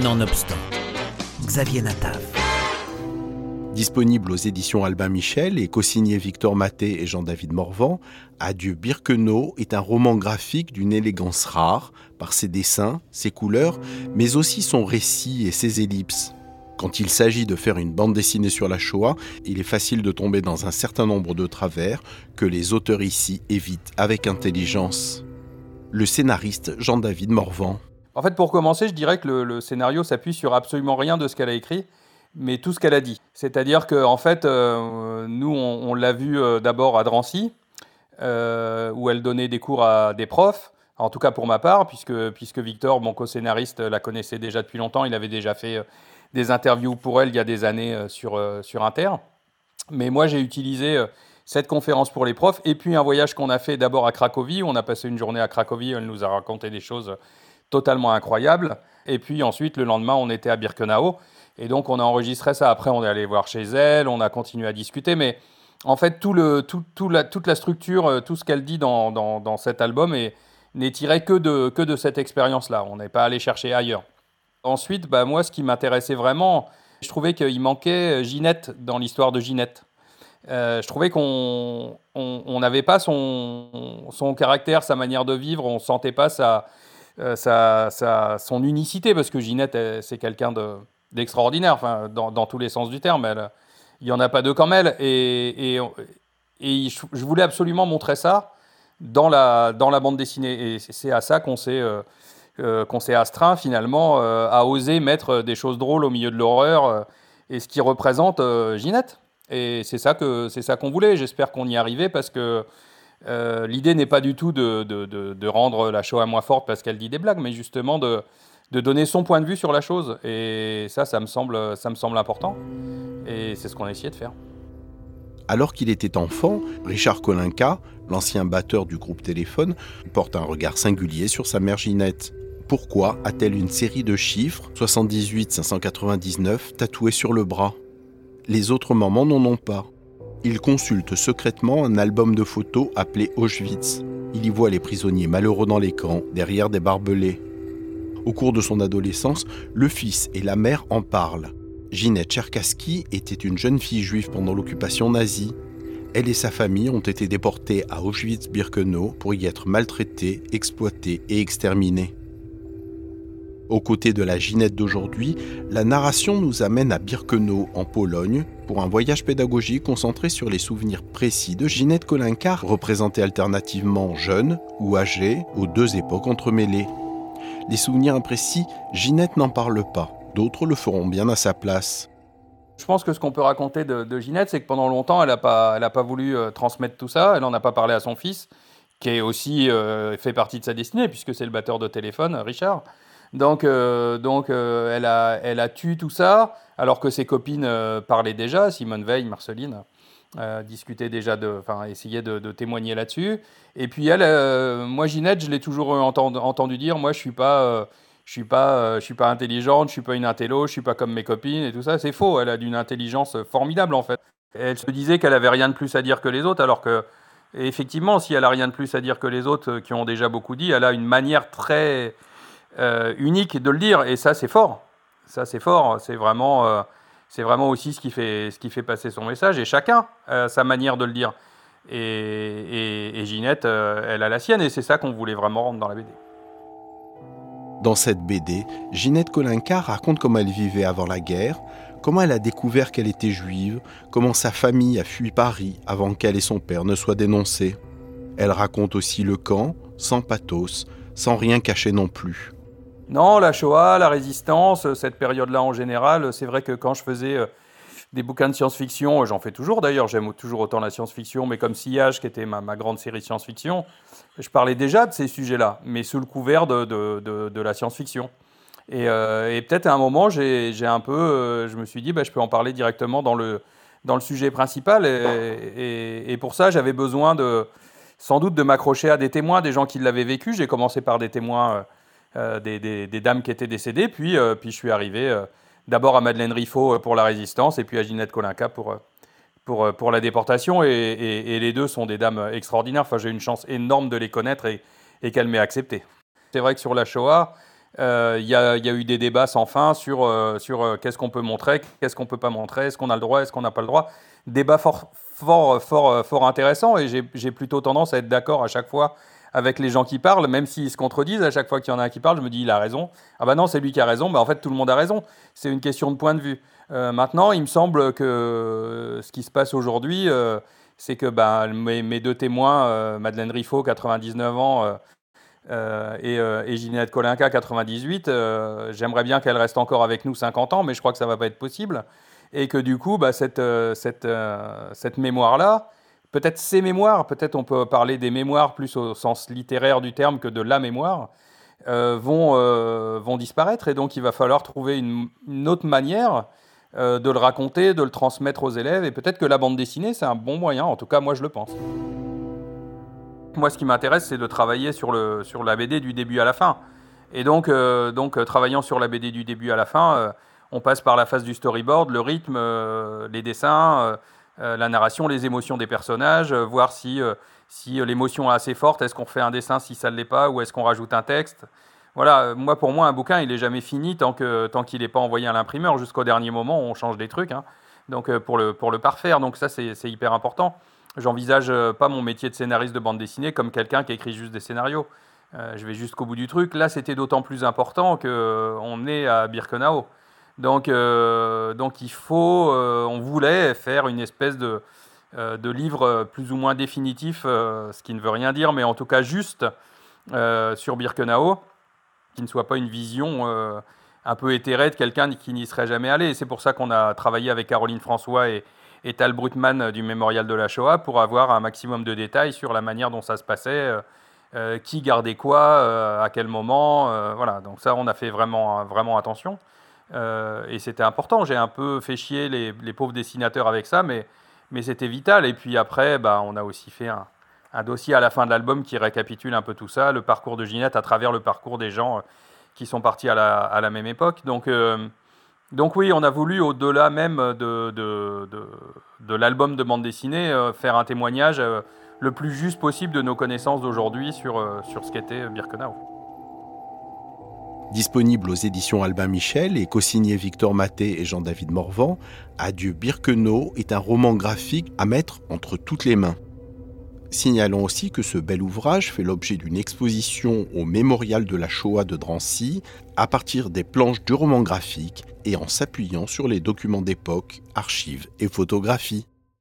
Nonobstant, Xavier Natav. Disponible aux éditions Albin Michel et co-signé Victor Maté et Jean-David Morvan, Adieu Birkenau est un roman graphique d'une élégance rare par ses dessins, ses couleurs, mais aussi son récit et ses ellipses. Quand il s'agit de faire une bande dessinée sur la Shoah, il est facile de tomber dans un certain nombre de travers que les auteurs ici évitent avec intelligence. Le scénariste Jean-David Morvan. En fait, pour commencer, je dirais que le, scénario s'appuie sur absolument rien de ce qu'elle a écrit mais tout ce qu'elle a dit. C'est-à-dire qu'en en fait, euh, nous, on, l'a vu euh, d'abord à Drancy, euh, où elle donnait des cours à des profs, en tout cas pour ma part, puisque, puisque Victor, mon co-scénariste, la connaissait déjà depuis longtemps, il avait déjà fait des interviews pour elle il y a des années sur, sur Inter. Mais moi, j'ai utilisé cette conférence pour les profs, et puis un voyage qu'on a fait d'abord à Cracovie, où on a passé une journée à Cracovie, elle nous a raconté des choses totalement incroyables, et puis ensuite, le lendemain, on était à Birkenau, et donc, on a enregistré ça. Après, on est allé voir chez elle, on a continué à discuter. Mais en fait, toute la structure, euh, tout ce qu'elle dit dans, dans, cet album n'est tiré que de, que de cette expérience-là. On n'est pas allé chercher ailleurs. Ensuite, bah, moi, ce qui m'intéressait vraiment, je trouvais qu'il manquait Ginette dans l'histoire de Ginette. Euh, je trouvais qu'on n'avait on, pas son, son caractère, sa manière de vivre, on ne sentait pas sa, euh, sa, sa, son unicité, parce que Ginette, c'est quelqu'un de, d'extraordinaire, dans, tous les sens du terme. Il n'y en a pas deux comme elle. Et, je voulais absolument montrer ça dans la, dans la bande dessinée. Et c'est à ça qu'on s'est, euh, euh, qu'on astreint finalement euh, à oser mettre des choses drôles au milieu de l'horreur et ce qui représente Ginette. Et c'est ça, que, c'est ça qu'on voulait. J'espère qu'on y arrivait parce que l'idée n'est pas du tout de, rendre la Shoah moins forte parce qu'elle dit des blagues, mais justement de, donner son point de vue sur la chose. Et ça, ça me semble, ça me semble important. Et c'est ce qu'on a essayé de faire. Alors qu'il était enfant, Richard Kolinka, l'ancien batteur du groupe Téléphone, porte un regard singulier sur sa mère Ginette. Pourquoi a-t-elle une série de chiffres, 78-599, tatoués sur le bras? Les autres mamans n'en ont pas. Il consulte secrètement un album de photos appelé Auschwitz. Il y voit les prisonniers malheureux dans les camps, derrière des barbelés. Au cours de son adolescence, le fils et la mère en parlent. Ginette Cherkassky était une jeune fille juive pendant l'occupation nazie. Elle et sa famille ont été déportées à Auschwitz-Birkenau pour y être maltraitées, exploitées et exterminées. Aux côtés de la Ginette d'aujourd'hui, la narration nous amène à Birkenau, en Pologne, pour un voyage pédagogique concentré sur les souvenirs précis de Ginette Kolinka, représentée alternativement jeune ou âgée, aux deux époques entremêlées. Les souvenirs imprécis, Ginette n'en parle pas. D'autres le feront bien à sa place. Je pense que ce qu'on peut raconter de, Ginette, c'est que pendant longtemps, elle n'a pas, voulu euh, transmettre tout ça. Elle n'en a pas parlé à son fils, qui est aussi euh, fait partie de sa destinée, puisque c'est le batteur de téléphone, Richard. Donc, euh, donc elle, a, elle a tué tout ça, alors que ses copines parlaient déjà, Simone Veil, Marceline. Euh, discuter déjà de, enfin, essayer de, témoigner là-dessus. Et puis elle, euh, moi Ginette, je l'ai toujours entendu, dire, moi je suis pas, euh, je suis pas, je suis pas intelligente, je suis pas une intello, je suis pas comme mes copines et tout ça. C'est faux. Elle a d'une intelligence formidable en fait. elle se disait qu'elle avait rien de plus à dire que les autres, alors que effectivement, si elle a rien de plus à dire que les autres qui ont déjà beaucoup dit, elle a une manière très unique de le dire. Et ça, c'est fort. Ça, c'est fort. C'est vraiment c'est vraiment aussi ce qui, fait, ce qui fait passer son message, et chacun a sa manière de le dire. Et, Ginette, euh, elle a la sienne, et c'est ça qu'on voulait vraiment rendre dans la BD. Dans cette BD, Ginette Kolinka raconte comment elle vivait avant la guerre, comment elle a découvert qu'elle était juive, comment sa famille a fui Paris avant qu'elle et son père ne soient dénoncés. Elle raconte aussi le camp, sans pathos, sans rien cacher non plus. Non, la Shoah, la résistance, cette période-là en général, c'est vrai que quand je faisais euh, des bouquins de science-fiction, j'en fais toujours d'ailleurs, j'aime toujours autant la science-fiction, mais comme Sillage, qui était ma, grande série science-fiction, je parlais déjà de ces sujets-là, mais sous le couvert de, la science-fiction. Euh, et, peut-être à un moment, j'ai un peu, euh, je me suis dit, bah, je peux en parler directement dans le, dans le sujet principal, et, et pour ça, j'avais besoin de, sans doute de m'accrocher à des témoins, des gens qui l'avaient vécu. J'ai commencé par des témoins euh, des, dames qui étaient décédées. Puis, euh, puis je suis arrivé euh, d'abord à Madeleine Riffaut pour la résistance et puis à Ginette Kolinka pour, pour, pour la déportation. Et, les deux sont des dames extraordinaires. Enfin, j'ai une chance énorme de les connaître et, et qu'elles m'aient accepté. C'est vrai que sur la Shoah, Il y, a eu des débats sans fin sur, sur qu'est-ce qu'on peut montrer, qu'est-ce qu'on peut pas montrer, est-ce qu'on a le droit, est-ce qu'on n'a pas le droit. Débat fort, fort, fort, fort intéressant et j'ai plutôt tendance à être d'accord à chaque fois avec les gens qui parlent, même s'ils se contredisent, à chaque fois qu'il y en a un qui parle, je me dis il a raison. Ah bah non, c'est lui qui a raison, bah en fait tout le monde a raison. C'est une question de point de vue. Euh, maintenant, il me semble que ce qui se passe aujourd'hui, euh, c'est que bah, mes, deux témoins, euh, Madeleine Riffaut, 99 ans, et, et Ginette Kolinka, 98, j'aimerais bien qu'elle reste encore avec nous 50 ans, mais je crois que ça ne va pas être possible. Et que du coup, bah, cette, cette, cette mémoire-là, peut-être ces mémoires, peut-être on peut parler des mémoires plus au sens littéraire du terme que de la mémoire, euh, vont, euh, vont disparaître. Et donc il va falloir trouver une, autre manière euh, de le raconter, de le transmettre aux élèves. Et peut-être que la bande dessinée, c'est un bon moyen. En tout cas, moi, je le pense. Moi, ce qui m'intéresse, c'est de travailler sur, le, sur la BD du début à la fin. Et donc, donc travaillant sur la BD du début à la fin, on passe par la phase du storyboard, le rythme, les dessins la narration, les émotions des personnages, euh, voir si, euh, si l'émotion est assez forte, est-ce qu'on fait un dessin si ça ne l'est pas, ou est-ce qu'on rajoute un texte. Voilà, moi pour moi un bouquin il est jamais fini tant que tant qu'il n'est pas envoyé à l'imprimeur jusqu'au dernier moment on change des trucs, hein. donc pour le pour le parfaire. Donc ça c'est hyper important. J'envisage pas mon métier de scénariste de bande dessinée comme quelqu'un qui écrit juste des scénarios. je vais jusqu'au bout du truc. Là, c'était d'autant plus important qu'on est à Birkenau. Donc, euh, donc il faut, euh, on voulait faire une espèce de, euh, de livre plus ou moins définitif, ce qui ne veut rien dire, mais en tout cas juste sur Birkenau, qui ne soit pas une vision un peu éthérée de quelqu'un qui n'y serait jamais allé. C'est pour ça qu'on a travaillé avec Caroline François et, et Tal Brutman du Mémorial de la Shoah pour avoir un maximum de détails sur la manière dont ça se passait. qui gardait quoi, à quel moment, voilà. Donc ça, on a fait vraiment, vraiment attention. Euh, et c'était important. J'ai un peu fait chier les, pauvres dessinateurs avec ça, mais, mais c'était vital. Et puis après, bah, on a aussi fait un, dossier à la fin de l'album qui récapitule un peu tout ça, le parcours de Ginette à travers le parcours des gens euh, qui sont partis à la, même époque. Donc, euh, donc oui, on a voulu, au-delà même de, de, de, l'album de bande dessinée, faire un témoignage le plus juste possible de nos connaissances d'aujourd'hui sur, sur ce qu'était Birkenau. Disponible aux éditions Albin Michel et co-signé Victor Maté et Jean-David Morvan, Adieu Birkenau est un roman graphique à mettre entre toutes les mains. Signalons aussi que ce bel ouvrage fait l'objet d'une exposition au Mémorial de la Shoah de Drancy à partir des planches du roman graphique et en s'appuyant sur les documents d'époque, archives et photographies.